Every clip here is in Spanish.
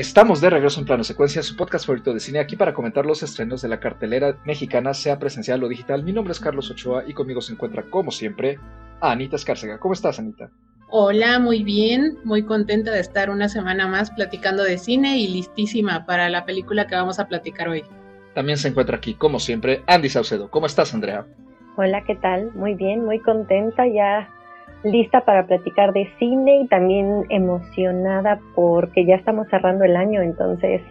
Estamos de regreso en Plano Secuencia, su podcast favorito de cine, aquí para comentar los estrenos de la cartelera mexicana, sea presencial o digital. Mi nombre es Carlos Ochoa y conmigo se encuentra, como siempre, Anita Escárcega. ¿Cómo estás, Anita? Hola, muy bien, muy contenta de estar una semana más platicando de cine y listísima para la película que vamos a platicar hoy. También se encuentra aquí, como siempre, Andy Saucedo. ¿Cómo estás, Andrea? Hola, ¿qué tal? Muy bien, muy contenta ya lista para platicar de cine y también emocionada porque ya estamos cerrando el año, entonces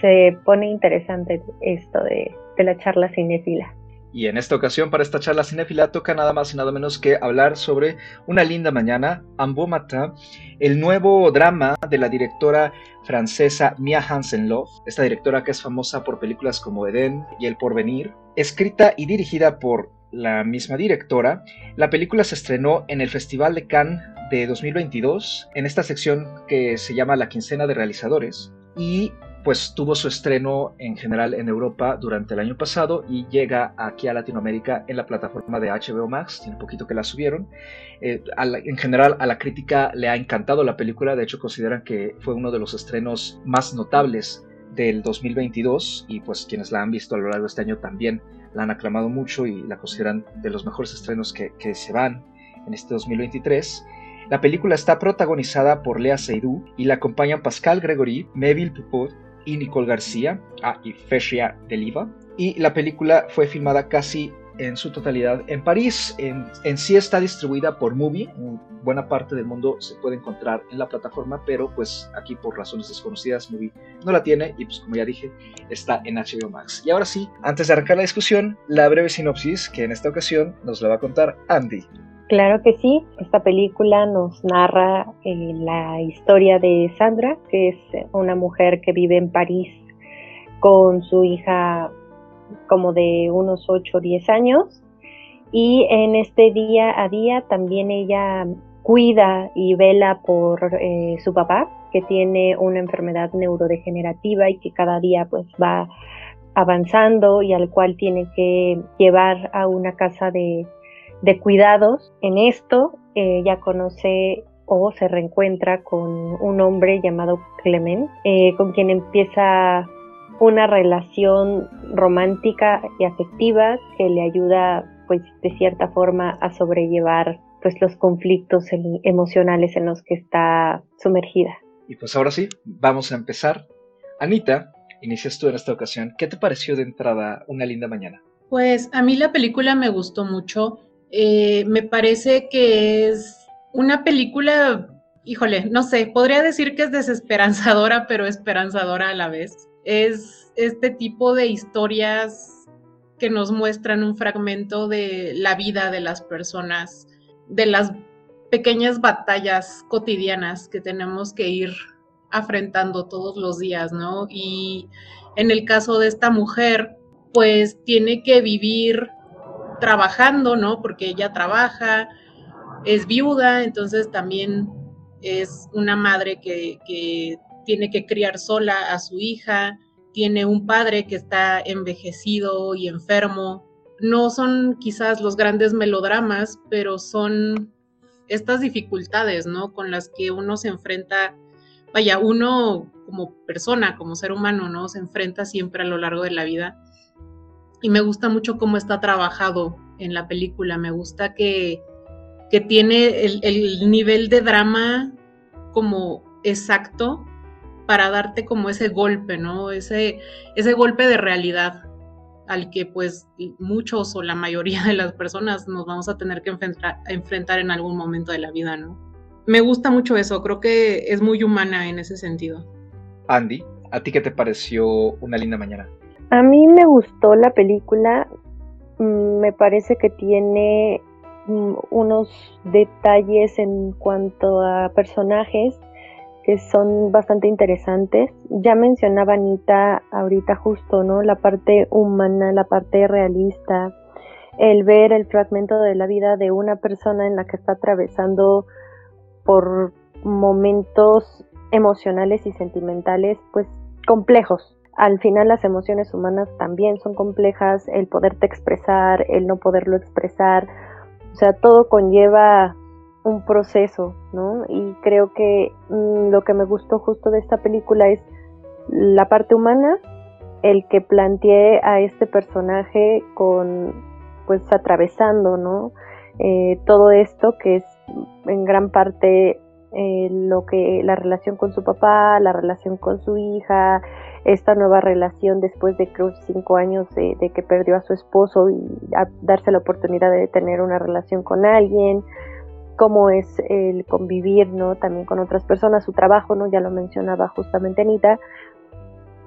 se pone interesante esto de, la charla cinéfila. Y en esta ocasión, para esta charla cinéfila, toca nada más y nada menos que hablar sobre Una linda mañana, Ambomata, el nuevo drama de la directora francesa Mia Hansen-Love, esta directora que es famosa por películas como Edén y El Porvenir, escrita y dirigida por la misma directora, la película se estrenó en el Festival de Cannes de 2022, en esta sección que se llama La Quincena de Realizadores, y pues tuvo su estreno en general en Europa durante el año pasado y llega aquí a Latinoamérica en la plataforma de HBO Max, tiene poquito que la subieron. Eh, en general a la crítica le ha encantado la película, de hecho consideran que fue uno de los estrenos más notables del 2022 y pues quienes la han visto a lo largo de este año también la han aclamado mucho y la consideran de los mejores estrenos que, se van en este 2023. La película está protagonizada por Lea Seydoux y la acompañan Pascal Gregory, Meville Pupot y Nicole García ah, y Fesia Deliva. Y la película fue filmada casi en su totalidad en París. En, sí está distribuida por Movie, buena parte del mundo se puede encontrar en la plataforma, pero pues aquí por razones desconocidas Movie no la tiene y pues como ya dije está en HBO Max. Y ahora sí, antes de arrancar la discusión, la breve sinopsis que en esta ocasión nos la va a contar Andy. Claro que sí, esta película nos narra eh, la historia de Sandra, que es una mujer que vive en París con su hija como de unos 8 o 10 años y en este día a día también ella cuida y vela por eh, su papá que tiene una enfermedad neurodegenerativa y que cada día pues va avanzando y al cual tiene que llevar a una casa de, cuidados. En esto ella conoce o se reencuentra con un hombre llamado Clement, eh, con quien empieza una relación romántica y afectiva que le ayuda pues de cierta forma a sobrellevar pues los conflictos emocionales en los que está sumergida. Y pues ahora sí, vamos a empezar. Anita, inicias tú en esta ocasión. ¿Qué te pareció de entrada Una linda mañana? Pues a mí la película me gustó mucho. Eh, me parece que es una película, híjole, no sé, podría decir que es desesperanzadora, pero esperanzadora a la vez es este tipo de historias que nos muestran un fragmento de la vida de las personas, de las pequeñas batallas cotidianas que tenemos que ir afrontando todos los días, ¿no? Y en el caso de esta mujer, pues tiene que vivir trabajando, ¿no? Porque ella trabaja, es viuda, entonces también es una madre que, que tiene que criar sola a su hija, tiene un padre que está envejecido y enfermo. No son quizás los grandes melodramas, pero son estas dificultades, ¿no? Con las que uno se enfrenta, vaya, uno como persona, como ser humano, ¿no? Se enfrenta siempre a lo largo de la vida. Y me gusta mucho cómo está trabajado en la película. Me gusta que, que tiene el, el nivel de drama como exacto para darte como ese golpe, ¿no? Ese, ese golpe de realidad al que pues muchos o la mayoría de las personas nos vamos a tener que enfrentar, enfrentar en algún momento de la vida, ¿no? Me gusta mucho eso, creo que es muy humana en ese sentido. Andy, ¿a ti qué te pareció una linda mañana? A mí me gustó la película, mm, me parece que tiene mm, unos detalles en cuanto a personajes que son bastante interesantes. Ya mencionaba Anita ahorita justo, ¿no? La parte humana, la parte realista, el ver el fragmento de la vida de una persona en la que está atravesando por momentos emocionales y sentimentales, pues complejos. Al final las emociones humanas también son complejas, el poderte expresar, el no poderlo expresar, o sea, todo conlleva un proceso, ¿no? Y creo que mm, lo que me gustó justo de esta película es la parte humana, el que planteé a este personaje con, pues, atravesando, ¿no? Eh, todo esto que es en gran parte eh, lo que la relación con su papá, la relación con su hija, esta nueva relación después de creo cinco años de, que perdió a su esposo y darse la oportunidad de tener una relación con alguien, cómo es el convivir, ¿no? También con otras personas, su trabajo, ¿no? Ya lo mencionaba justamente Anita.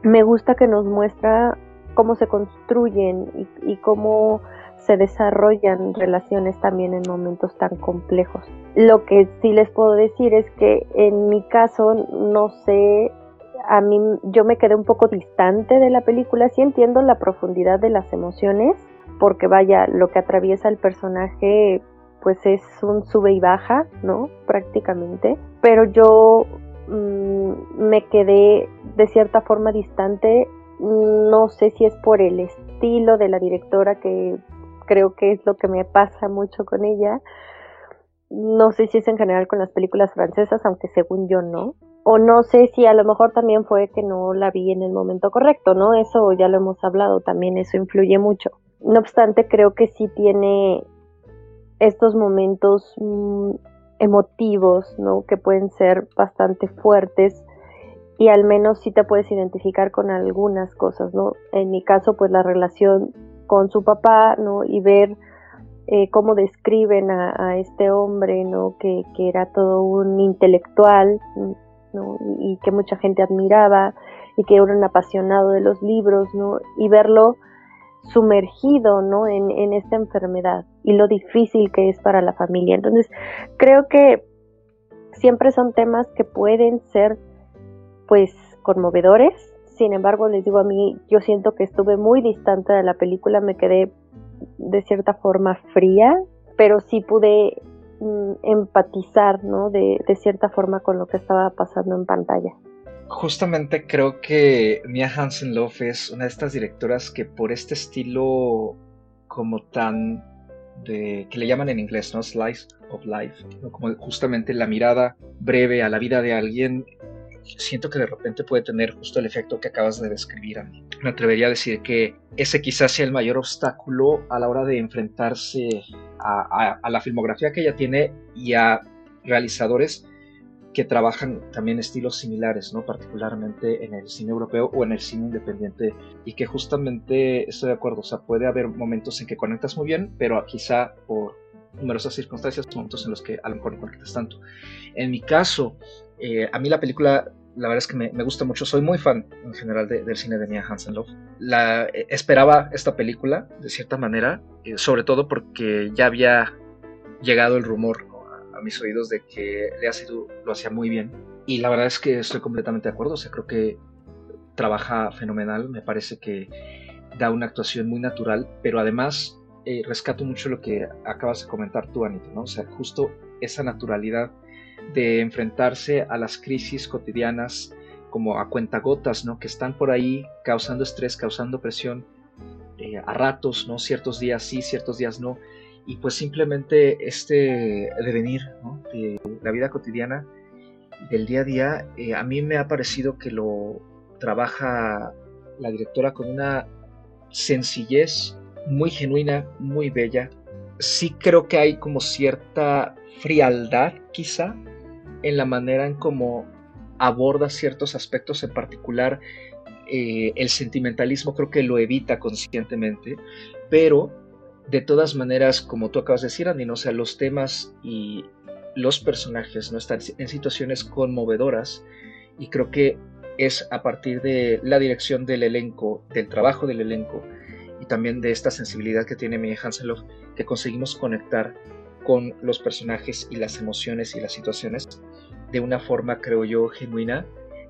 Me gusta que nos muestra cómo se construyen y, cómo se desarrollan relaciones también en momentos tan complejos. Lo que sí les puedo decir es que en mi caso no sé a mí yo me quedé un poco distante de la película, sí entiendo la profundidad de las emociones, porque vaya, lo que atraviesa el personaje pues es un sube y baja, ¿no? Prácticamente, pero yo mm, me quedé de cierta forma distante, no sé si es por el estilo de la directora que creo que es lo que me pasa mucho con ella, no sé si es en general con las películas francesas, aunque según yo no, o no sé si a lo mejor también fue que no la vi en el momento correcto, ¿no? Eso ya lo hemos hablado, también eso influye mucho. No obstante, creo que sí tiene estos momentos mm, emotivos, ¿no? Que pueden ser bastante fuertes y al menos sí te puedes identificar con algunas cosas, ¿no? En mi caso, pues la relación con su papá, ¿no? Y ver eh, cómo describen a, este hombre, ¿no? Que, era todo un intelectual, y, que mucha gente admiraba y que era un apasionado de los libros, ¿no? Y verlo sumergido, ¿no? En, en esta enfermedad y lo difícil que es para la familia. Entonces, creo que siempre son temas que pueden ser, pues, conmovedores. Sin embargo, les digo a mí, yo siento que estuve muy distante de la película, me quedé de cierta forma fría, pero sí pude Mm, empatizar, ¿no? De, cierta forma con lo que estaba pasando en pantalla. Justamente creo que Mia Hansen Love es una de estas directoras que por este estilo como tan de que le llaman en inglés, ¿no? Slice of life, como justamente la mirada breve a la vida de alguien siento que de repente puede tener justo el efecto que acabas de describir a mí. Me atrevería a decir que ese quizás sea el mayor obstáculo a la hora de enfrentarse a, la filmografía que ella tiene y a realizadores que trabajan también estilos similares, ¿no? particularmente en el cine europeo o en el cine independiente, y que justamente estoy de acuerdo, o sea, puede haber momentos en que conectas muy bien, pero quizá por numerosas circunstancias, momentos en los que a lo mejor no conectas tanto. En mi caso, eh, a mí la película, la verdad es que me, gusta mucho. Soy muy fan en general del cine de Mia Hansen-Love. La, eh, esperaba esta película, de cierta manera, eh, sobre todo porque ya había llegado el rumor a, mis oídos de que Lea Seydoux lo hacía muy bien. Y la verdad es que estoy completamente de acuerdo. O sea, creo que trabaja fenomenal. Me parece que da una actuación muy natural, pero además rescato mucho lo que acabas de comentar tú, Anita, ¿no? O sea, justo esa naturalidad de enfrentarse a las crisis cotidianas como a cuentagotas, ¿no? Que están por ahí causando estrés, causando presión eh, a ratos, ¿no? Ciertos días sí, ciertos días no. Y pues simplemente este devenir de la vida cotidiana, del día a día, eh, a mí me ha parecido que lo trabaja la directora con una sencillez muy genuina, muy bella. Sí creo que hay como cierta frialdad quizá en la manera en cómo aborda ciertos aspectos en particular. Eh, el sentimentalismo creo que lo evita conscientemente, pero de todas maneras, como tú acabas de decir, Andy, ¿no? sea, los temas y los personajes no están en situaciones conmovedoras y creo que es a partir de la dirección del elenco, del trabajo del elenco y también de esta sensibilidad que tiene Mia Hanseloff que conseguimos conectar con los personajes y las emociones y las situaciones de una forma, creo yo, genuina.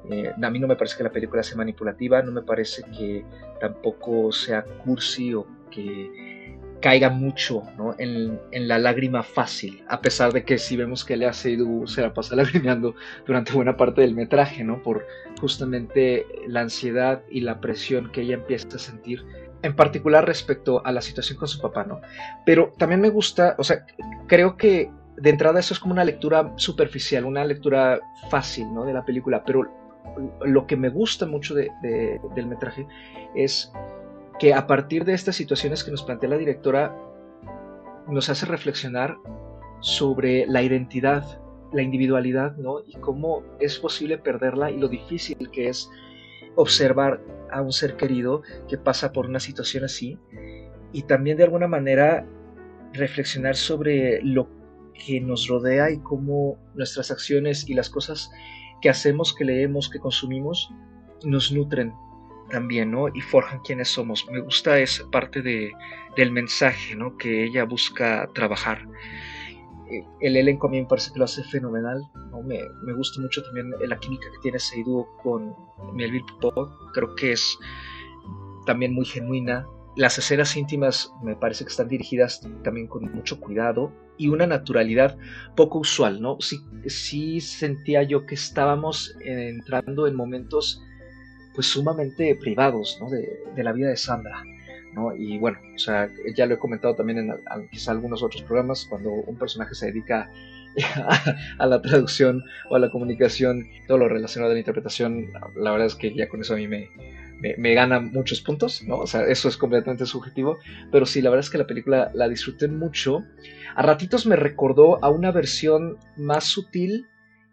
Eh, a mí no me parece que la película sea manipulativa, no me parece que tampoco sea cursi o que caiga mucho en, la lágrima fácil, a pesar de que si vemos que le hace se la pasa lagrimeando durante buena parte del metraje, ¿no? por justamente la ansiedad y la presión que ella empieza a sentir en particular respecto a la situación con su papá, ¿no? Pero también me gusta, o sea, creo que de entrada eso es como una lectura superficial, una lectura fácil ¿no? de la película, pero lo que me gusta mucho de, del metraje es que a partir de estas situaciones que nos plantea la directora, nos hace reflexionar sobre la identidad, la individualidad, ¿no? Y cómo es posible perderla y lo difícil que es observar a un ser querido que pasa por una situación así y también de alguna manera reflexionar sobre lo que nos rodea y cómo nuestras acciones y las cosas que hacemos, que leemos, que consumimos, nos nutren también, ¿no? Y forjan quienes somos. Me gusta esa parte de, del mensaje, ¿no? Que ella busca trabajar. Eh, el elenco a mí me parece que lo hace fenomenal, ¿no? Me, me gusta mucho también la química que tiene Seidu con Melville Popov. Creo que es también muy genuina, las escenas íntimas me parece que están dirigidas también con mucho cuidado y una naturalidad poco usual, ¿no? Sí, sí sentía yo que estábamos entrando en momentos pues sumamente privados, ¿no? De, la vida de Sandra, ¿no? Y bueno, o sea, ya lo he comentado también en quizá algunos otros programas, cuando un personaje se dedica a, la traducción o a la comunicación, todo lo relacionado a la interpretación, la verdad es que ya con eso a mí me, me, gana muchos puntos, ¿no? O sea, eso es completamente subjetivo, pero sí, la verdad es que la película la disfruté mucho. A ratitos me recordó a una versión más sutil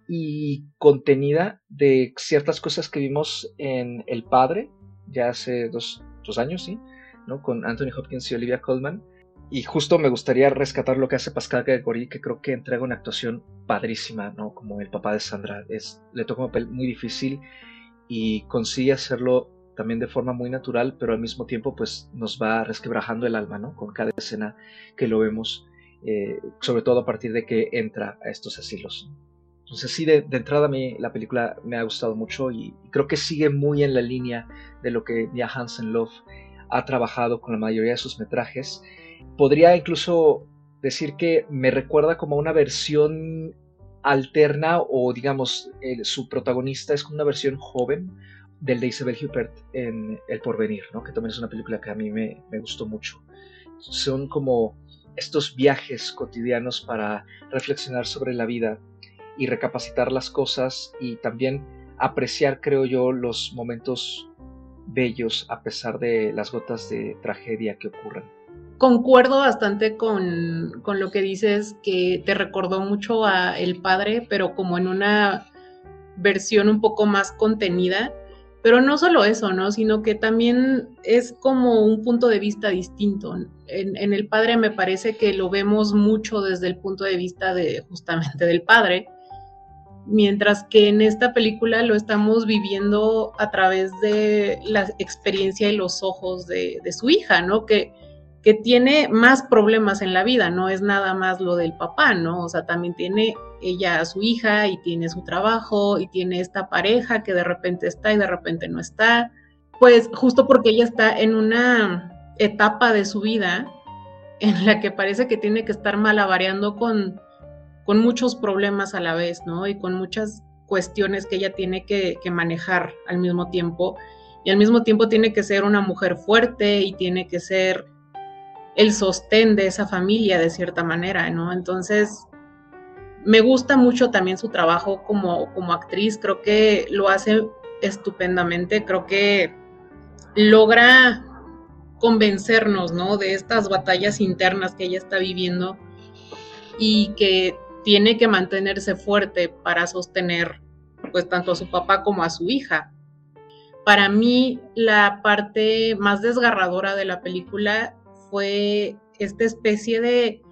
y contenida de ciertas cosas que vimos en El Padre, ya hace dos, años, ¿sí? ¿no? Con Anthony Hopkins y Olivia Colman. Y justo me gustaría rescatar lo que hace Pascal Gregory, que creo que entrega una actuación padrísima, ¿no? Como el papá de Sandra. Es, le toca un papel muy difícil y consigue hacerlo también de forma muy natural, pero al mismo tiempo pues nos va resquebrajando el alma, ¿no? Con cada escena que lo vemos, eh, sobre todo a partir de que entra a estos asilos. Entonces sí, de, entrada a mí la película me ha gustado mucho y, creo que sigue muy en la línea de lo que Mia Hansen Love ha trabajado con la mayoría de sus metrajes. Podría incluso decir que me recuerda como una versión alterna o digamos su protagonista es como una versión joven del de Isabel Huppert en El Porvenir, ¿no? que también es una película que a mí me, gustó mucho. Son como estos viajes cotidianos para reflexionar sobre la vida y recapacitar las cosas y también apreciar, creo yo, los momentos bellos a pesar de las gotas de tragedia que ocurren. Concuerdo bastante con, con lo que dices, que te recordó mucho a El Padre, pero como en una versión un poco más contenida pero no solo eso, ¿no? Sino que también es como un punto de vista distinto. En, el padre me parece que lo vemos mucho desde el punto de vista de justamente del padre, mientras que en esta película lo estamos viviendo a través de la experiencia y los ojos de, su hija, ¿no? Que, que tiene más problemas en la vida, no es nada más lo del papá, ¿no? O sea, también tiene ella a su hija y tiene su trabajo y tiene esta pareja que de repente está y de repente no está, pues justo porque ella está en una etapa de su vida en la que parece que tiene que estar malabareando con, con muchos problemas a la vez, ¿no? Y con muchas cuestiones que ella tiene que, manejar al mismo tiempo. Y al mismo tiempo tiene que ser una mujer fuerte y tiene que ser el sostén de esa familia de cierta manera, ¿no? Entonces, me gusta mucho también su trabajo como, como actriz, creo que lo hace estupendamente, creo que logra convencernos, ¿no? De estas batallas internas que ella está viviendo y que tiene que mantenerse fuerte para sostener pues tanto a su papá como a su hija. Para mí la parte más desgarradora de la película fue esta especie de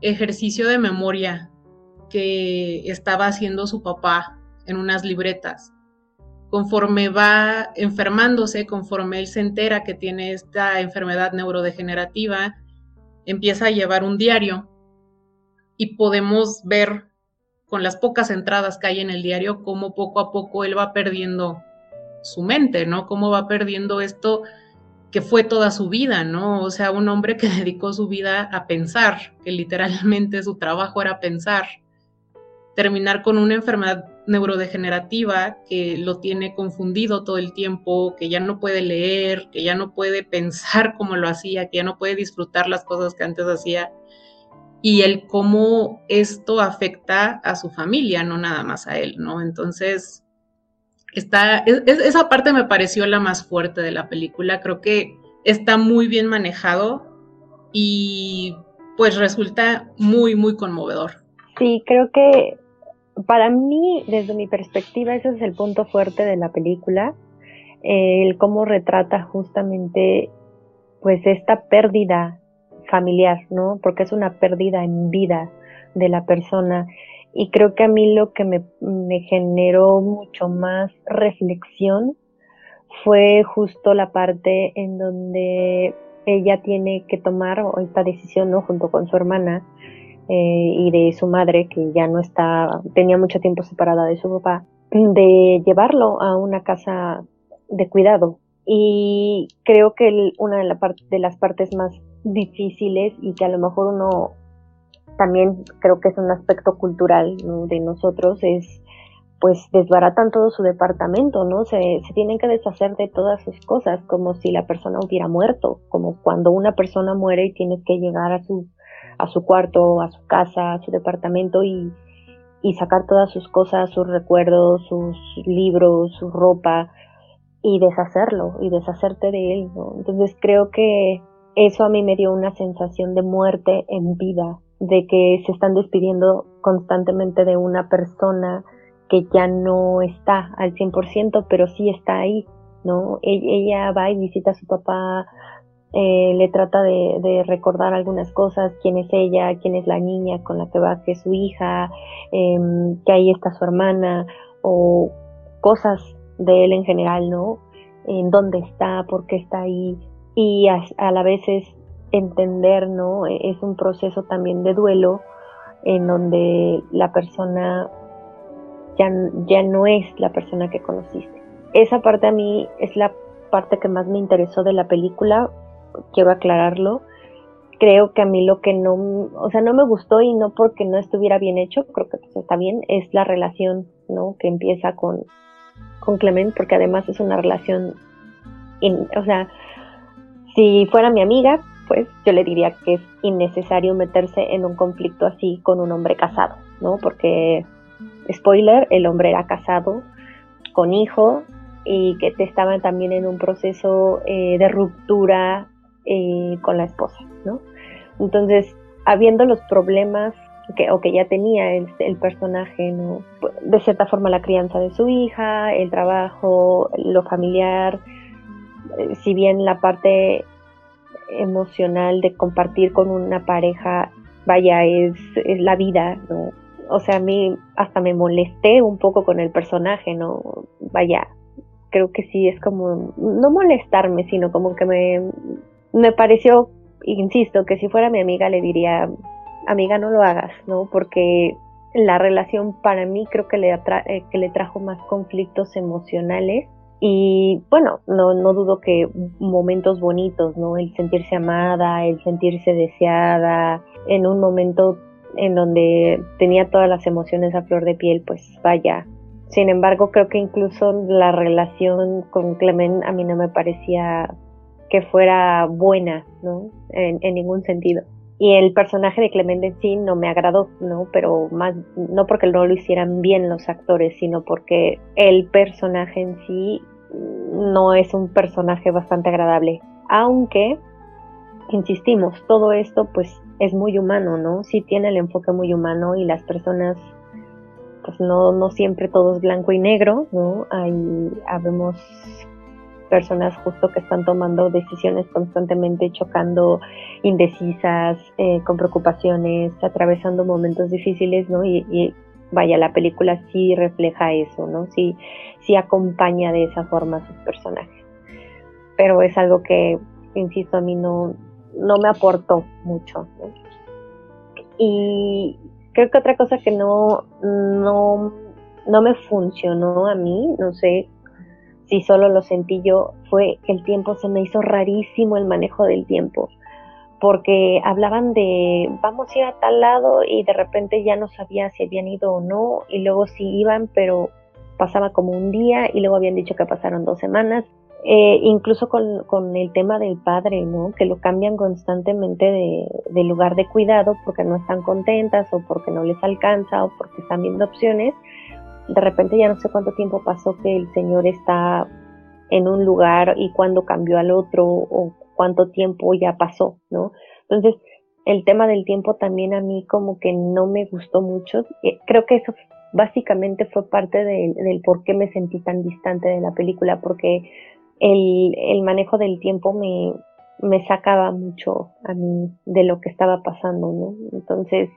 ejercicio de memoria que estaba haciendo su papá en unas libretas. Conforme va enfermándose, conforme él se entera que tiene esta enfermedad neurodegenerativa, empieza a llevar un diario y podemos ver con las pocas entradas que hay en el diario cómo poco a poco él va perdiendo su mente, ¿no? Cómo va perdiendo esto que fue toda su vida, ¿no? O sea, un hombre que dedicó su vida a pensar, que literalmente su trabajo era pensar, terminar con una enfermedad neurodegenerativa que lo tiene confundido todo el tiempo, que ya no puede leer, que ya no puede pensar como lo hacía, que ya no puede disfrutar las cosas que antes hacía. Y el cómo esto afecta a su familia, no nada más a él, ¿no? Entonces, está, esa parte me pareció la más fuerte de la película, creo que está muy bien manejado y pues resulta muy, muy conmovedor. Sí, creo que para mí, desde mi perspectiva, ese es el punto fuerte de la película, el cómo retrata justamente pues esta pérdida familiar, ¿no? Porque es una pérdida en vida de la persona. Y creo que a mí lo que me, generó mucho más reflexión fue justo la parte en donde ella tiene que tomar esta decisión, ¿no? Junto con su hermana eh, y de su madre, que ya no está, tenía mucho tiempo separada de su papá, de llevarlo a una casa de cuidado. Y creo que una de, la de las partes más difíciles y que a lo mejor uno también creo que es un aspecto cultural de nosotros es pues desbaratan todo su departamento, ¿no? Se, se, tienen que deshacer de todas sus cosas, como si la persona hubiera muerto, como cuando una persona muere y tienes que llegar a su, a su cuarto, a su casa, a su departamento y, y sacar todas sus cosas, sus recuerdos, sus libros, su ropa y deshacerlo y deshacerte de él, ¿no? Entonces creo que eso a mí me dio una sensación de muerte en vida, de que se están despidiendo constantemente de una persona que ya no está al 100%, pero sí está ahí, ¿no? E-, ella va y visita a su papá, eh, le trata de, recordar algunas cosas, quién es ella, quién es la niña con la que va, que es su hija, em, que ahí está su hermana, o cosas de él en general, ¿no? En dónde está, por qué está ahí, y a, a la vez es entender, ¿no? E-, es un proceso también de duelo en donde la persona ya, no es la persona que conociste. Esa parte a mí es la parte que más me interesó de la película, quiero aclararlo. Creo que a mí lo que no, o sea, no me gustó y no porque no estuviera bien hecho, creo que pues está bien, es la relación, ¿no? Que empieza con, con Clement, porque además es una relación, o sea, si fuera mi amiga, pues yo le diría que es innecesario meterse en un conflicto así con un hombre casado, ¿no? Porque spoiler, el hombre era casado, con hijo, y que estaban también en un proceso eh, de ruptura eh, con la esposa, ¿no? Entonces, habiendo los problemas que, o que ya tenía el, personaje, ¿no? De cierta forma la crianza de su hija, el trabajo, lo familiar, eh, si bien la parte emocional de compartir con una pareja, vaya, es, es la vida, ¿no? o sea, a mí hasta me molesté un poco con el personaje, ¿no? Vaya, creo que sí es como, no molestarme, sino como que me, me pareció, insisto, que si fuera mi amiga le diría, amiga, no lo hagas, ¿no? Porque la relación para mí creo que le, eh, que le trajo más conflictos emocionales y bueno, no, no dudo que momentos bonitos, ¿no? El sentirse amada, el sentirse deseada, en un momento en donde tenía todas las emociones a flor de piel, pues vaya. Sin embargo, creo que incluso la relación con Clement a mí no me parecía que fuera buena, ¿no? En, ningún sentido. Y el personaje de Clement en sí no me agradó, ¿no? Pero más, no porque no lo hicieran bien los actores, sino porque el personaje en sí no es un personaje bastante agradable. Aunque, insistimos, todo esto pues es muy humano, ¿no? Sí tiene el enfoque muy humano y las personas, pues no, no siempre todo es blanco y negro, ¿no? Hay, habemos personas justo que están tomando decisiones constantemente chocando, indecisas, eh, con preocupaciones, atravesando momentos difíciles, ¿no? Y, y, vaya, la película sí refleja eso, ¿no? Sí, sí acompaña de esa forma a sus personajes. Pero es algo que, insisto, a mí no, no me aportó mucho. Y creo que otra cosa que no, no, no me funcionó a mí, no sé si solo lo sentí yo, fue que el tiempo se me hizo rarísimo el manejo del tiempo. Porque hablaban de vamos a ir a tal lado y de repente ya no sabía si habían ido o no, y luego sí iban, pero pasaba como un día y luego habían dicho que pasaron dos semanas Eh, incluso con, el tema del padre, ¿no? Que lo cambian constantemente de, de, lugar de cuidado porque no están contentas o porque no les alcanza o porque están viendo opciones. De repente ya no sé cuánto tiempo pasó que el señor está en un lugar y cuándo cambió al otro o cuánto tiempo ya pasó, ¿no? Entonces, el tema del tiempo también a mí como que no me gustó mucho. Eh, creo que eso básicamente fue parte del por qué me sentí tan distante de la película, porque el, el manejo del tiempo me, sacaba mucho a mí de lo que estaba pasando, ¿no? Entonces,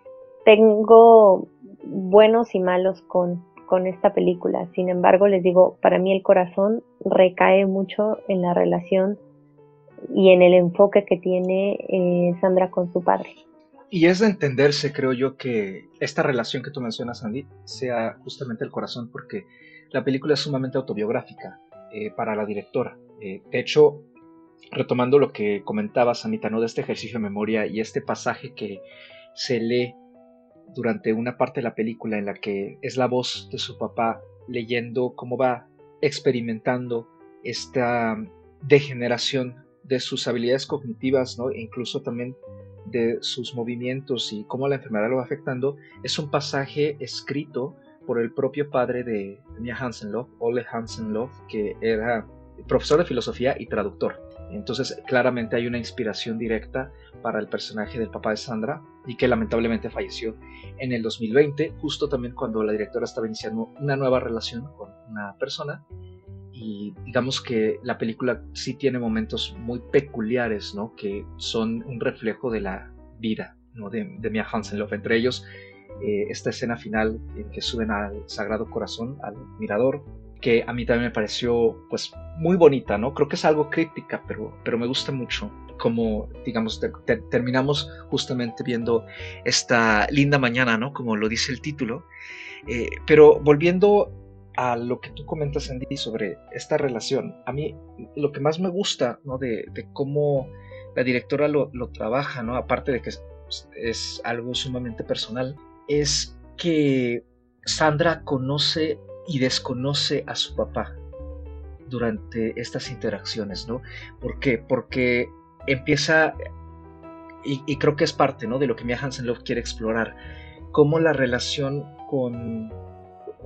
tengo buenos y malos con, con esta película. Sin embargo, les digo, para mí el corazón recae mucho en la relación y en el enfoque que tiene eh, Sandra con su padre. Y es de entenderse, creo yo, que esta relación que tú mencionas, Andy, sea justamente el corazón, porque la película es sumamente autobiográfica eh, para la directora. Eh, de hecho, retomando lo que comentabas, Anita, ¿no? de este ejercicio de memoria y este pasaje que se lee durante una parte de la película en la que es la voz de su papá leyendo cómo va experimentando esta degeneración de sus habilidades cognitivas, ¿no? E incluso también de sus movimientos y cómo la enfermedad lo va afectando, es un pasaje escrito por el propio padre de Mia Hansenloff, Ole Hansenloff, que era profesor de filosofía y traductor. Entonces, claramente hay una inspiración directa para el personaje del papá de Sandra y que lamentablemente falleció en el 2020, justo también cuando la directora estaba iniciando una nueva relación con una persona y digamos que la película sí tiene momentos muy peculiares, ¿no? Que son un reflejo de la vida, ¿no? De, de Mia Hansenloff, entre ellos eh, esta escena final en que suben al Sagrado Corazón, al mirador, que a mí también me pareció pues muy bonita, ¿no? Creo que es algo crítica, pero, pero me gusta mucho como, digamos, terminamos justamente viendo esta linda mañana, ¿no? Como lo dice el título. Eh, pero volviendo a lo que tú comentas, Andy, sobre esta relación, a mí lo que más me gusta ¿no? de, cómo la directora lo, trabaja, ¿no? aparte de que es, algo sumamente personal, es que Sandra conoce y desconoce a su papá durante estas interacciones, ¿no? ¿Por qué? Porque empieza, y, creo que es parte, ¿no? De lo que Mia Hansen Love quiere explorar, cómo la relación con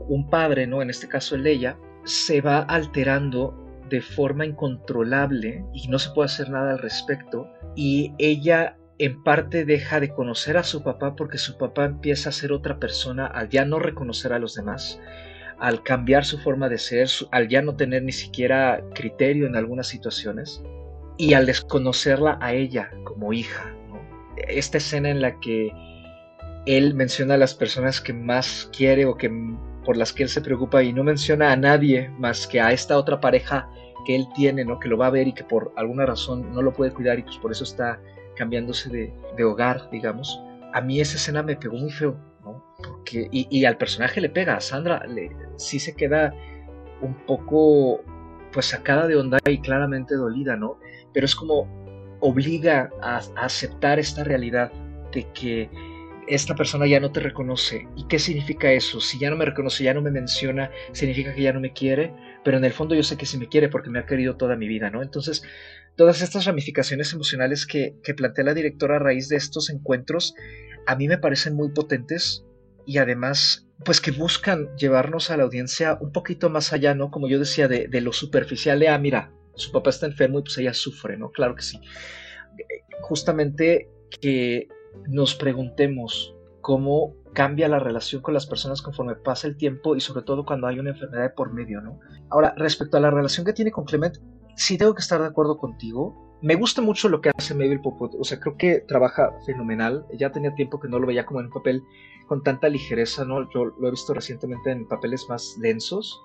un padre, ¿no? En este caso el ella, se va alterando de forma incontrolable y no se puede hacer nada al respecto y ella en parte deja de conocer a su papá porque su papá empieza a ser otra persona al ya no reconocer a los demás, al cambiar su forma de ser, al ya no tener ni siquiera criterio en algunas situaciones y al desconocerla a ella como hija. Esta escena en la que él menciona a las personas que más quiere o que por las que él se preocupa y no menciona a nadie más que a esta otra pareja que él tiene, ¿no? Que lo va a ver y que por alguna razón no lo puede cuidar y pues por eso está cambiándose de, hogar, digamos. A mí esa escena me pegó muy feo, ¿no? Porque, y, al personaje le pega, a Sandra le, sí se queda un poco pues sacada de onda y claramente dolida, ¿no? Pero es como obliga a aceptar esta realidad de que esta persona ya no te reconoce. ¿Y qué significa eso? Si ya no me reconoce, ya no me menciona, significa que ya no me quiere, pero en el fondo yo sé que sí me quiere porque me ha querido toda mi vida, ¿no? Entonces, todas estas ramificaciones emocionales que, que plantea la directora a raíz de estos encuentros, a mí me parecen muy potentes y además, pues que buscan llevarnos a la audiencia un poquito más allá, ¿no? Como yo decía, de, de lo superficial de, ah, mira, su papá está enfermo y pues ella sufre, ¿no? Claro que sí. Justamente que nos preguntemos cómo cambia la relación con las personas conforme pasa el tiempo y sobre todo cuando hay una enfermedad de por medio, ¿no? Ahora, respecto a la relación que tiene con Clement, sí tengo que estar de acuerdo contigo. Me gusta mucho lo que hace Mabel Popot, o sea, creo que trabaja fenomenal. Ya tenía tiempo que no lo veía como en un papel con tanta ligereza, ¿no? Yo lo he visto recientemente en papeles más densos.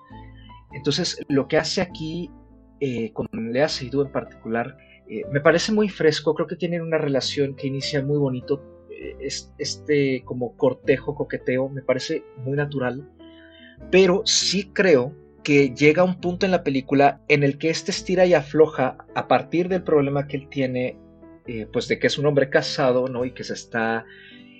Entonces, lo que hace aquí eh, con Lea Seydoux en particular, eh, me parece muy fresco, creo que tienen una relación que inicia muy bonito, eh, este como cortejo, coqueteo, me parece muy natural, pero sí creo que llega un punto en la película en el que este estira y afloja a partir del problema que él tiene, eh, pues de que es un hombre casado, ¿no? Y que se está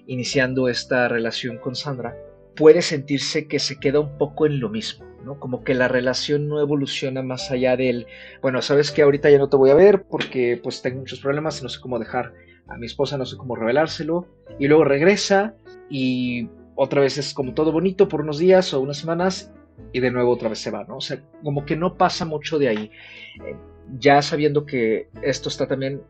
iniciando esta relación con Sandra, puede sentirse que se queda un poco en lo mismo, ¿no? Como que la relación no evoluciona más allá del, bueno, sabes que ahorita ya no te voy a ver porque pues tengo muchos problemas y no sé cómo dejar a mi esposa, no sé cómo revelárselo, y luego regresa y otra vez es como todo bonito por unos días o unas semanas y de nuevo otra vez se va, ¿no? O sea, como que no pasa mucho de ahí. Eh, ya sabiendo que esto está también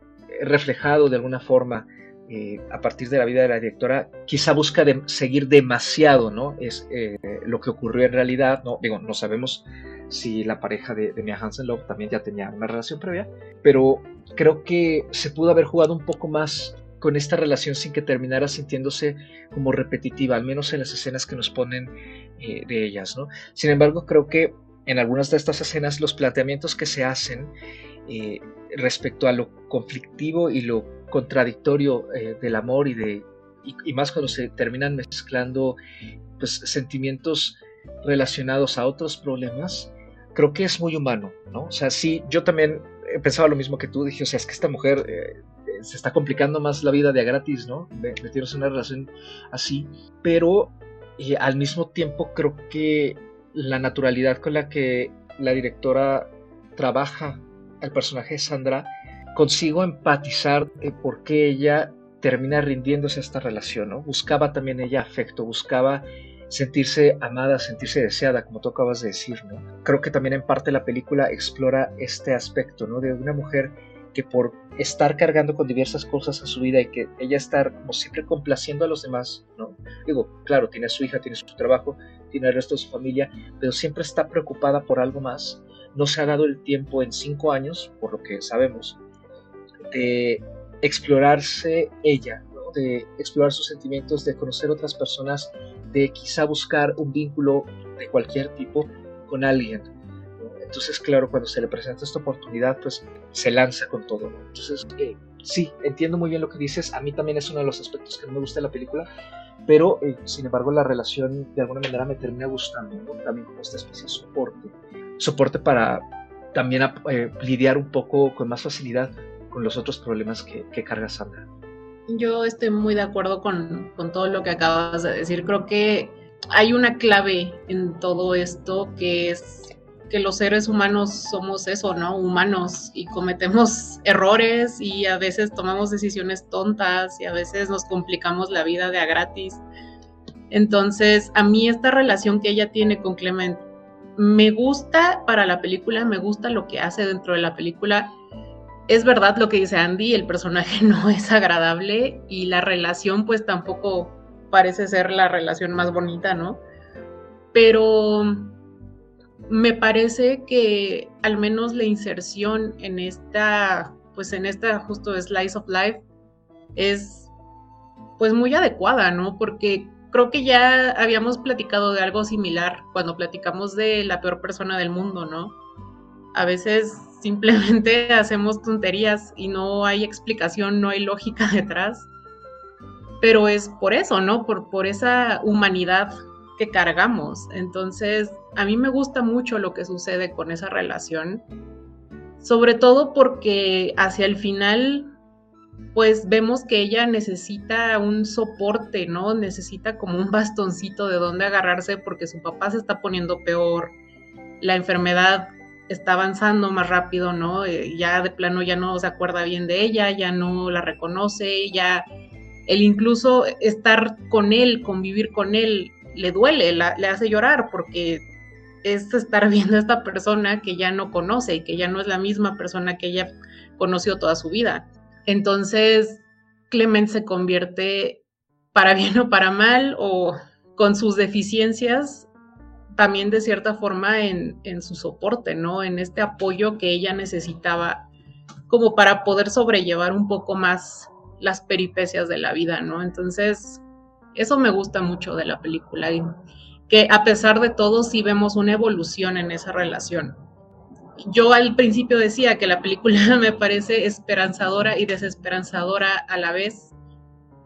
reflejado de alguna forma eh, a partir de la vida de la directora, quizá busca de seguir demasiado, ¿no? Es eh, lo que ocurrió en realidad, ¿no? Digo, no sabemos si la pareja de, Mia Hansen Love también ya tenía una relación previa, pero creo que se pudo haber jugado un poco más con esta relación sin que terminara sintiéndose como repetitiva, al menos en las escenas que nos ponen eh, de ellas, ¿no? Sin embargo, creo que en algunas de estas escenas los planteamientos que se hacen respecto a lo conflictivo y lo contradictorio eh, del amor y de y, más cuando se terminan mezclando pues, sentimientos relacionados a otros problemas, creo que es muy humano, ¿no? O sea, sí, yo también pensaba lo mismo que tú, dije, o sea, es que esta mujer se está complicando más la vida de a gratis, ¿no? Meterse en una relación así, pero eh, al mismo tiempo creo que la naturalidad con la que la directora trabaja al personaje de Sandra, consigo empatizar eh, por qué ella termina rindiéndose a esta relación, ¿no? Buscaba también ella afecto, buscaba sentirse amada, sentirse deseada, como tú acabas de decir, ¿no? Creo que también en parte la película explora este aspecto, ¿no? De una mujer que por estar cargando con diversas cosas a su vida y que ella estar como siempre complaciendo a los demás, ¿no? Digo, claro, tiene a su hija, tiene su trabajo, tiene el resto de su familia, pero siempre está preocupada por algo más. No se ha dado el tiempo en cinco años, por lo que sabemos, de explorarse ella, ¿no? de explorar sus sentimientos, de conocer otras personas, de quizá buscar un vínculo de cualquier tipo con alguien. Entonces, claro, cuando se le presenta esta oportunidad, pues se lanza con todo. Entonces, eh, sí, entiendo muy bien lo que dices. A mí también es uno de los aspectos que no me gusta de la película, pero eh, sin embargo la relación de alguna manera me termina gustando, también como esta especie de soporte. Soporte para también eh, lidiar un poco con más facilidad con los otros problemas que, que carga Sandra. Yo estoy muy de acuerdo con, con todo lo que acabas de decir. Creo que hay una clave en todo esto que es que los seres humanos somos eso, ¿no? Humanos y cometemos errores y a veces tomamos decisiones tontas y a veces nos complicamos la vida de a gratis. Entonces, a mí esta relación que ella tiene con Clement me gusta para la película, me gusta lo que hace dentro de la película. Es verdad lo que dice Andy, el personaje no es agradable y la relación pues tampoco parece ser la relación más bonita, ¿no? Pero me parece que al menos la inserción en esta, pues en esta justo slice of life es pues muy adecuada, ¿no? Porque creo que ya habíamos platicado de algo similar cuando platicamos de la peor persona del mundo, ¿no? A veces simplemente hacemos tonterías y no hay explicación, no hay lógica detrás. Pero es por eso, ¿no? Por, por esa humanidad que cargamos. Entonces, a mí me gusta mucho lo que sucede con esa relación, sobre todo porque hacia el final, pues vemos que ella necesita un soporte, ¿no? Necesita como un bastoncito de dónde agarrarse porque su papá se está poniendo peor, la enfermedad está avanzando más rápido, ¿no? Eh, ya de plano ya no se acuerda bien de ella, ya no la reconoce, ya el incluso estar con él, convivir con él, le duele, le hace llorar porque es estar viendo a esta persona que ya no conoce y que ya no es la misma persona que ella conoció toda su vida. Entonces, Clement se convierte para bien o para mal o con sus deficiencias también de cierta forma en, en su soporte, ¿no? En este apoyo que ella necesitaba como para poder sobrellevar un poco más las peripecias de la vida, ¿no? Entonces, eso me gusta mucho de la película, que a pesar de todo sí vemos una evolución en esa relación. Yo al principio decía que la película me parece esperanzadora y desesperanzadora a la vez,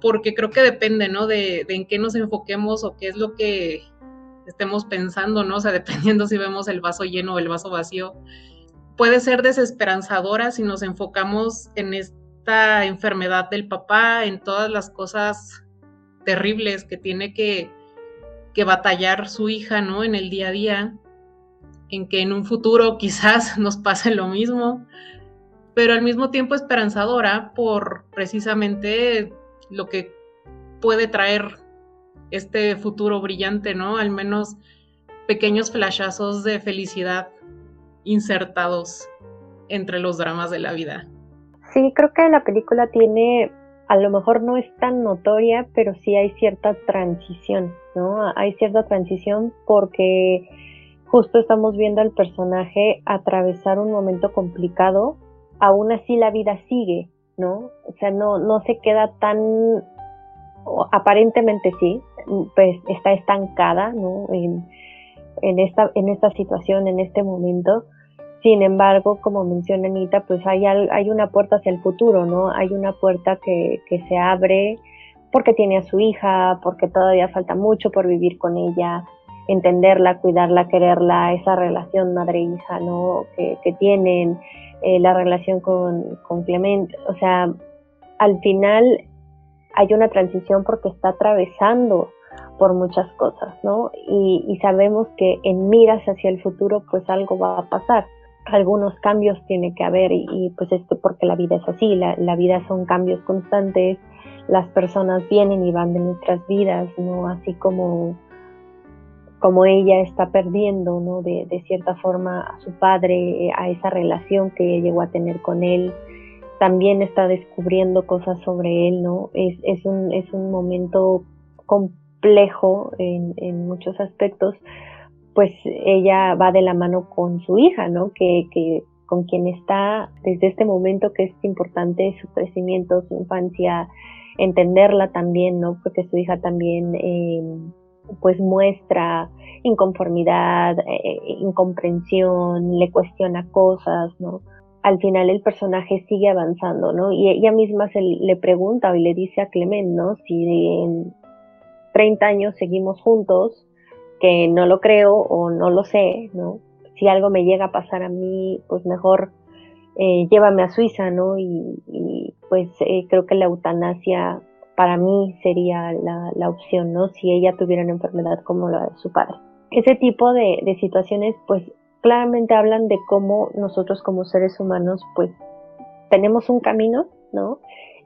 porque creo que depende, ¿no? De, de, en qué nos enfoquemos o qué es lo que estemos pensando, ¿no? O sea, dependiendo si vemos el vaso lleno o el vaso vacío. Puede ser desesperanzadora si nos enfocamos en esta enfermedad del papá, en todas las cosas terribles que tiene que, que batallar su hija, ¿no? En el día a día, en que en un futuro quizás nos pase lo mismo, pero al mismo tiempo esperanzadora por precisamente lo que puede traer este futuro brillante, ¿no? Al menos pequeños flashazos de felicidad insertados entre los dramas de la vida. Sí, creo que la película tiene, a lo mejor no es tan notoria, pero sí hay cierta transición, ¿no? Hay cierta transición porque justo estamos viendo al personaje atravesar un momento complicado, aún así la vida sigue, ¿no? O sea, no, no se queda tan, aparentemente sí, pues está estancada, ¿no? En, en, esta, en esta situación, en este momento, sin embargo, como menciona Anita, pues hay, hay una puerta hacia el futuro, ¿no? Hay una puerta que, que se abre porque tiene a su hija, porque todavía falta mucho por vivir con ella, entenderla, cuidarla, quererla, esa relación madre-hija, ¿no? Que, tienen, eh, la relación con, con Clement, o sea, al final hay una transición porque está atravesando por muchas cosas, ¿no? Y, y, sabemos que en miras hacia el futuro, pues algo va a pasar algunos cambios tiene que haber y, pues es porque la vida es así, la, vida son cambios constantes, las personas vienen y van de nuestras vidas, ¿no? Así como, como ella está perdiendo, ¿no? De, cierta forma a su padre, a esa relación que llegó a tener con él, también está descubriendo cosas sobre él, ¿no? Es, es, un, es un momento complejo en, en muchos aspectos, pues ella va de la mano con su hija, ¿no? Que, con quien está desde este momento que es importante su crecimiento, su infancia, entenderla también, ¿no? Porque su hija también eh, pues muestra inconformidad, eh, incomprensión, le cuestiona cosas, ¿no? Al final el personaje sigue avanzando, ¿no? Y ella misma se le pregunta y le dice a Clement, ¿no? Si 30 años seguimos juntos, que no lo creo o no lo sé, ¿no? Si algo me llega a pasar a mí, pues mejor eh, llévame a Suiza, ¿no? Y, pues eh, creo que la eutanasia para mí sería la, la, opción, ¿no? Si ella tuviera una enfermedad como la de su padre. Ese tipo de, de situaciones, pues claramente hablan de cómo nosotros como seres humanos, pues tenemos un camino, ¿no?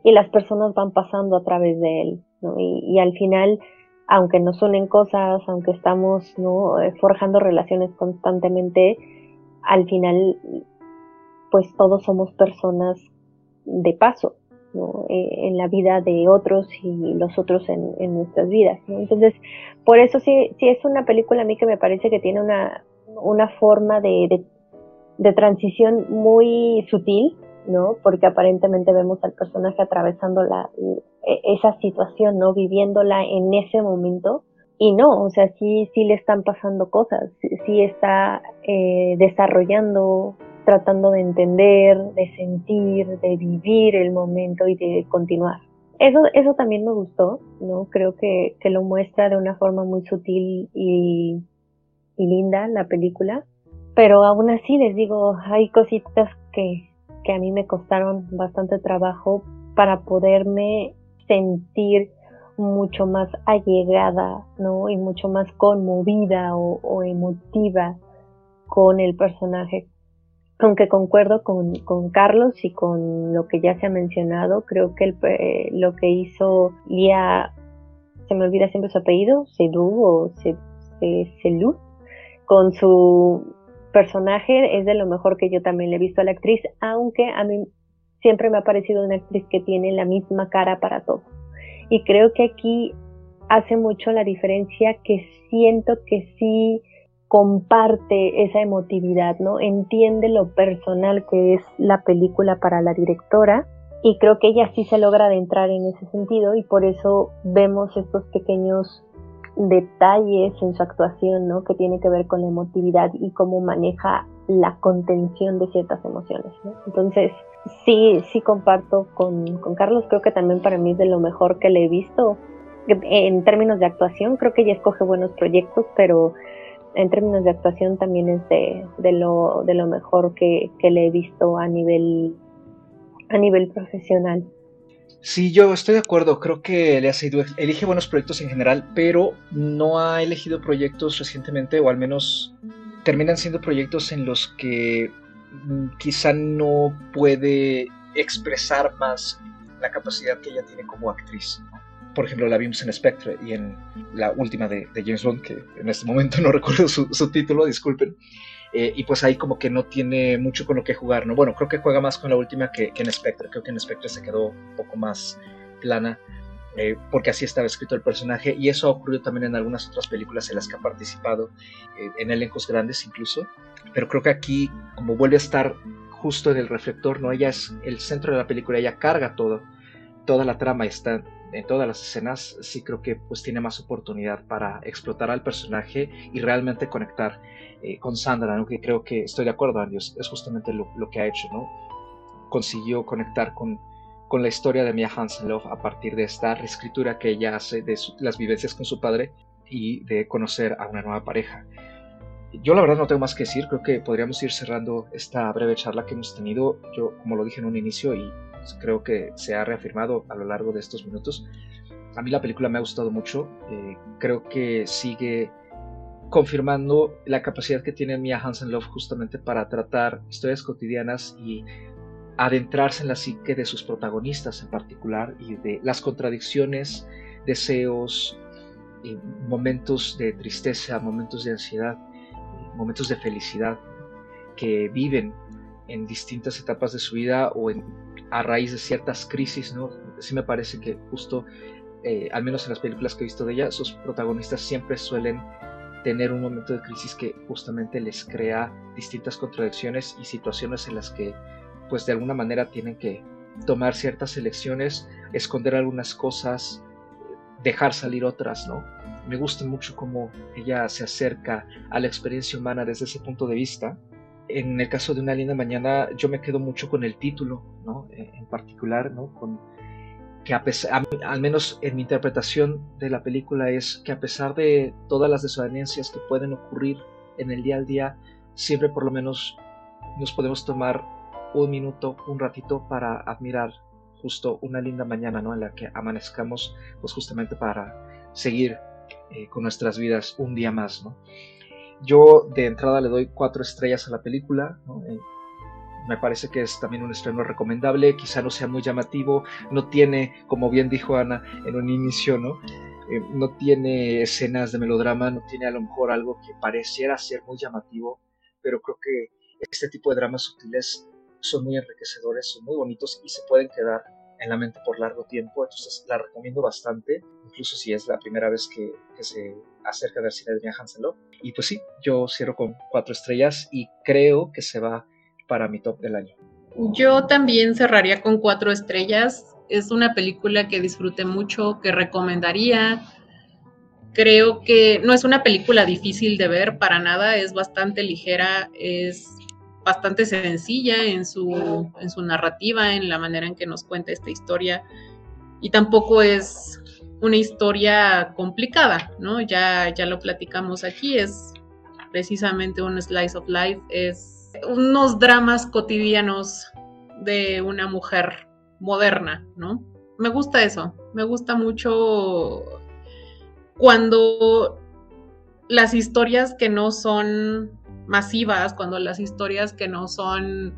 Y las personas van pasando a través de él, ¿no? Y, y al final aunque nos unen cosas, aunque estamos ¿no? Eh, forjando relaciones constantemente, al final, pues todos somos personas de paso ¿no? Eh, en la vida de otros y los otros en, en nuestras vidas. Entonces, por eso sí, sí es una película a mí que me parece que tiene una, una forma de, de, de transición muy sutil, ¿no? Porque aparentemente vemos al personaje atravesando la, esa situación, ¿no? Viviéndola en ese momento. Y no, o sea, sí, sí le están pasando cosas, sí, está eh, desarrollando, tratando de entender, de sentir, de vivir el momento y de continuar. Eso, eso también me gustó, ¿no? Creo que, que lo muestra de una forma muy sutil y, y linda la película. Pero aún así les digo, hay cositas que, que a mí me costaron bastante trabajo para poderme sentir mucho más allegada, ¿no? Y mucho más conmovida o, emotiva con el personaje. Aunque concuerdo con, Carlos y con lo que ya se ha mencionado, creo que eh, lo que hizo Lía, se me olvida siempre su apellido, Sedú o Selú, con su personaje es de lo mejor que yo también le he visto a la actriz, aunque a mí siempre me ha parecido una actriz que tiene la misma cara para todo. Y creo que aquí hace mucho la diferencia que siento que sí comparte esa emotividad, ¿no? Entiende lo personal que es la película para la directora y creo que ella sí se logra adentrar en ese sentido y por eso vemos estos pequeños detalles en su actuación, ¿no? Que tiene que ver con la emotividad y cómo maneja la contención de ciertas emociones, ¿no? Entonces, sí, sí comparto con, Carlos, creo que también para mí es de lo mejor que le he visto. En términos de actuación, creo que ella escoge buenos proyectos, pero en términos de actuación también es de, de, lo, de lo mejor que, que le he visto a nivel, a nivel profesional. Sí, yo estoy de acuerdo. Creo que le ha sido, elige buenos proyectos en general, pero no ha elegido proyectos recientemente, o al menos terminan siendo proyectos en los que quizá no puede expresar más la capacidad que ella tiene como actriz. Por ejemplo, la vimos en Spectre y en la última de, James Bond, que en este momento no recuerdo su, su título, disculpen. Eh, y pues ahí como que no tiene mucho con lo que jugar, ¿no? Bueno, creo que juega más con la última que, en Spectre, creo que en Spectre se quedó un poco más plana, eh, porque así estaba escrito el personaje, y eso ha ocurrido también en algunas otras películas en las que ha participado, eh, en elencos grandes incluso, pero creo que aquí como vuelve a estar justo en el reflector, ¿no? Ella es el centro de la película, ella carga todo, toda la trama está en todas las escenas, sí creo que pues tiene más oportunidad para explotar al personaje y realmente conectar eh, con Sandra, ¿no? que creo que estoy de acuerdo, Andy, es, justamente lo, que ha hecho, ¿no? Consiguió conectar con, con la historia de Mia Hansen-Love a partir de esta reescritura que ella hace de las vivencias con su padre y de conocer a una nueva pareja. Yo la verdad no tengo más que decir, creo que podríamos ir cerrando esta breve charla que hemos tenido. Yo, como lo dije en un inicio y creo que se ha reafirmado a lo largo de estos minutos, a mí la película me ha gustado mucho, eh, creo que sigue confirmando la capacidad que tiene Mia Hansen Love justamente para tratar historias cotidianas y adentrarse en la psique de sus protagonistas en particular y de las contradicciones, deseos, y momentos de tristeza, momentos de ansiedad, momentos de felicidad que viven en distintas etapas de su vida o a raíz de ciertas crisis, ¿no? Sí me parece que justo, eh, al menos en las películas que he visto de ella, sus protagonistas siempre suelen tener un momento de crisis que justamente les crea distintas contradicciones y situaciones en las que pues de alguna manera tienen que tomar ciertas elecciones, esconder algunas cosas, dejar salir otras, ¿no? Me gusta mucho cómo ella se acerca a la experiencia humana desde ese punto de vista. En el caso de Una linda mañana yo me quedo mucho con el título, ¿no? En particular, ¿no? Con que a pesar, al menos en mi interpretación de la película es que a pesar de todas las desavenencias que pueden ocurrir en el día al día, siempre por lo menos nos podemos tomar un minuto, un ratito para admirar justo una linda mañana, ¿no? En la que amanezcamos, pues justamente para seguir eh, con nuestras vidas un día más, ¿no? Yo de entrada le doy cuatro estrellas a la película. Eh, me parece que es también un estreno recomendable, quizá no sea muy llamativo, no tiene, como bien dijo Ana en un inicio, ¿no? Eh, no tiene escenas de melodrama, no tiene a lo mejor algo que pareciera ser muy llamativo, pero creo que este tipo de dramas sutiles son muy enriquecedores, son muy bonitos y se pueden quedar en la mente por largo tiempo, entonces la recomiendo bastante, incluso si es la primera vez que, se acerca del cine de Mia Hansen Y pues sí, yo cierro con cuatro estrellas y creo que se va para mi top del año. Yo también cerraría con cuatro estrellas. Es una película que disfruté mucho, que recomendaría. Creo que no es una película difícil de ver para nada, es bastante ligera, es bastante sencilla en su, en su narrativa, en la manera en que nos cuenta esta historia. Y tampoco es una historia complicada, ¿no? Ya, ya lo platicamos aquí, es precisamente un slice of life, es unos dramas cotidianos de una mujer moderna, ¿no? Me gusta eso, me gusta mucho cuando las historias que no son masivas, cuando las historias que no son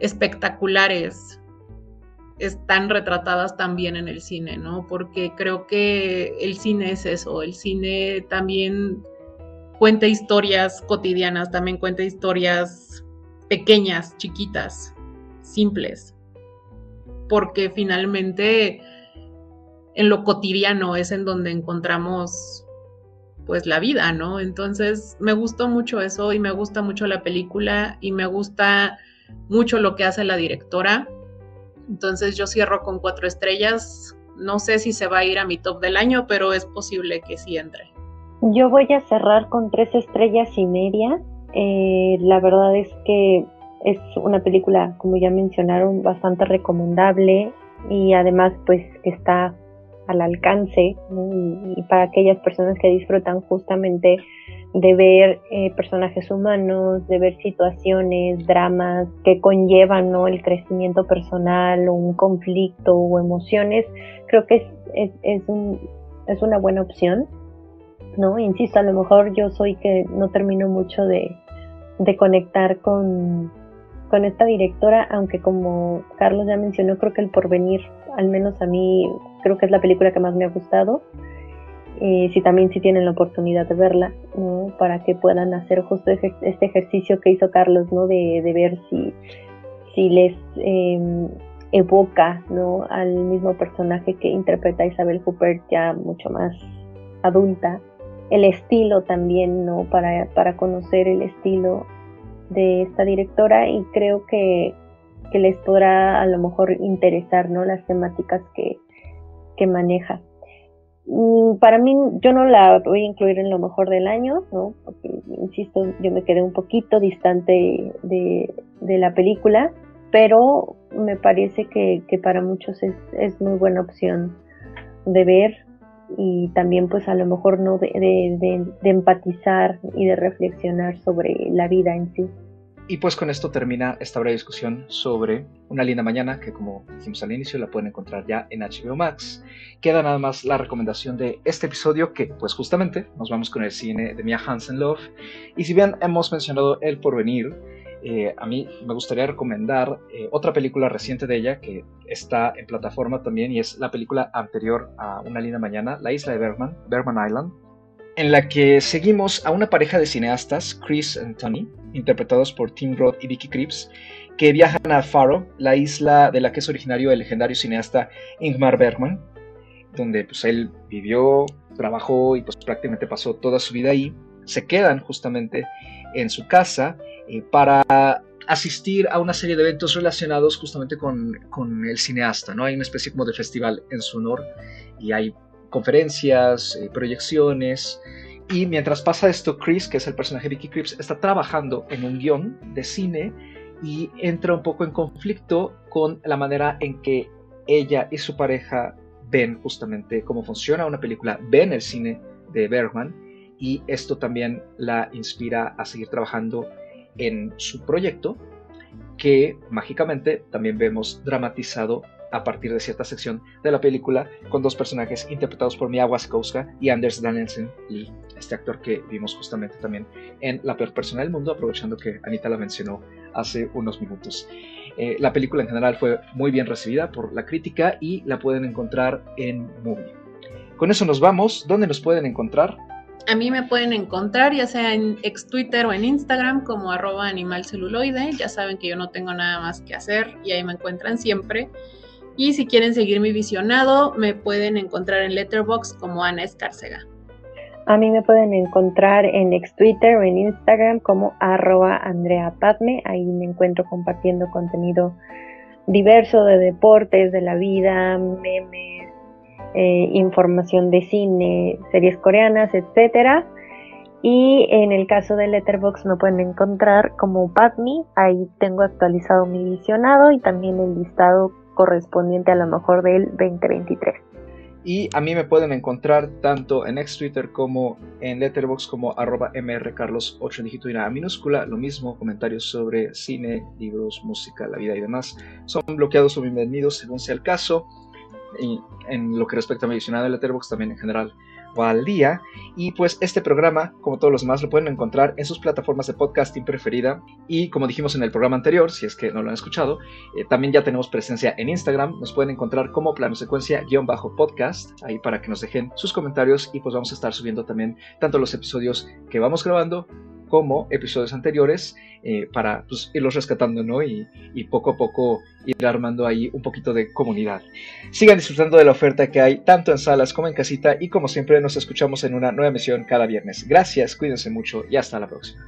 espectaculares están retratadas también en el cine, ¿no? Porque creo que el cine es eso, el cine también cuenta historias cotidianas, también cuenta historias pequeñas, chiquitas, simples, porque finalmente en lo cotidiano es en donde encontramos pues la vida, ¿no? Entonces me gustó mucho eso y me gusta mucho la película y me gusta mucho lo que hace la directora. Entonces yo cierro con cuatro estrellas. No sé si se va a ir a mi top del año, pero es posible que sí entre. Yo voy a cerrar con tres estrellas y media. Eh, la verdad es que es una película, como ya mencionaron, bastante recomendable y además pues está al alcance y, para aquellas personas que disfrutan justamente de ver eh, personajes humanos, de ver situaciones, dramas que conllevan el crecimiento personal o un conflicto o emociones, creo que es, es, un, es una buena opción. ¿no? Insisto, a lo mejor yo soy que no termino mucho de, de conectar con, con esta directora, aunque como Carlos ya mencionó, creo que El Porvenir, al menos a mí, creo que es la película que más me ha gustado. Eh, si también si tienen la oportunidad de verla, para que puedan hacer justo este ejercicio que hizo Carlos, ¿no? de, ver si, si les em, evoca ¿no? al mismo personaje que interpreta Isabel Hooper ya mucho más adulta, el estilo también, ¿no? para, para conocer el estilo de esta directora y creo que, que les podrá a lo mejor interesar ¿no? las temáticas que, que maneja. Mm, para mí, yo no la voy a incluir en lo mejor del año, ¿no? Porque, insisto, yo me quedé un poquito distante de, la película, pero me parece que, para muchos es, muy buena opción de ver y también pues a lo mejor no de empatizar y de reflexionar sobre la vida en sí. Y pues con esto termina esta breve discusión sobre Una linda mañana, que como dijimos al inicio la pueden encontrar ya en HBO Max. Queda nada más la recomendación de este episodio, que pues justamente nos vamos con el cine de Mia Hansen Love. Y si bien hemos mencionado El Porvenir, eh, a mí me gustaría recomendar eh, otra película reciente de ella que está en plataforma también y es la película anterior a Una linda mañana, La isla de Berman, Berman Island, en la que seguimos a una pareja de cineastas, Chris y Tony, interpretados por Tim Roth y Vicky Krieps, que viajan a Faro, la isla de la que es originario el legendario cineasta Ingmar Bergman, donde pues, él vivió, trabajó y pues prácticamente pasó toda su vida ahí. Se quedan justamente en su casa eh, para asistir a una serie de eventos relacionados justamente con, con, el cineasta, ¿no? Hay una especie como de festival en su honor y hay conferencias, eh, proyecciones, y mientras pasa esto, Chris, que es el personaje de Vicky Cripps, está trabajando en un guion de cine y entra un poco en conflicto con la manera en que ella y su pareja ven justamente cómo funciona una película, ven el cine de Bergman y esto también la inspira a seguir trabajando en su proyecto que mágicamente también vemos dramatizado a partir de cierta sección de la película con dos personajes interpretados por Mia Wasikowska y Anders Danielsen Lee, este actor que vimos justamente también en La peor persona del mundo, aprovechando que Anita la mencionó hace unos minutos. Eh, la película en general fue muy bien recibida por la crítica y la pueden encontrar en Movie. Con eso nos vamos. ¿Dónde nos pueden encontrar? A mí me pueden encontrar ya sea en ex Twitter o en Instagram como arroba animalceluloide. Ya saben que yo no tengo nada más que hacer y ahí me encuentran siempre. Y si quieren seguir mi visionado, me pueden encontrar en Letterboxd como Ana Escárcega. A mí me pueden encontrar en ex Twitter o en Instagram como arroba Andrea Padme. Ahí me encuentro compartiendo contenido diverso de deportes, de la vida, memes, eh, información de cine, series coreanas, etcétera. Y en el caso de Letterboxd me pueden encontrar como Padme. Ahí tengo actualizado mi visionado y también el listado correspondiente a lo mejor del 2023. Y a mí me pueden encontrar tanto en ex Twitter como en Letterboxd como arroba mrcarlos8 dígito y nada minúscula. Lo mismo, comentarios sobre cine, libros, música, la vida y demás son bloqueados o bienvenidos según sea el caso. Y en lo que respecta a mi de Letterboxd también en general o al día. Y pues este programa, como todos los demás, lo pueden encontrar en sus plataformas de podcasting preferida. Y como dijimos en el programa anterior, si es que no lo han escuchado, eh, también ya tenemos presencia en Instagram. Nos pueden encontrar como plano secuencia-podcast, ahí para que nos dejen sus comentarios y pues vamos a estar subiendo también tanto los episodios que vamos grabando como episodios anteriores eh, para pues, irlos rescatando ¿no? Y, y, poco a poco ir armando ahí un poquito de comunidad. Sigan disfrutando de la oferta que hay tanto en salas como en casita y como siempre nos escuchamos en una nueva emisión cada viernes. Gracias, cuídense mucho y hasta la próxima.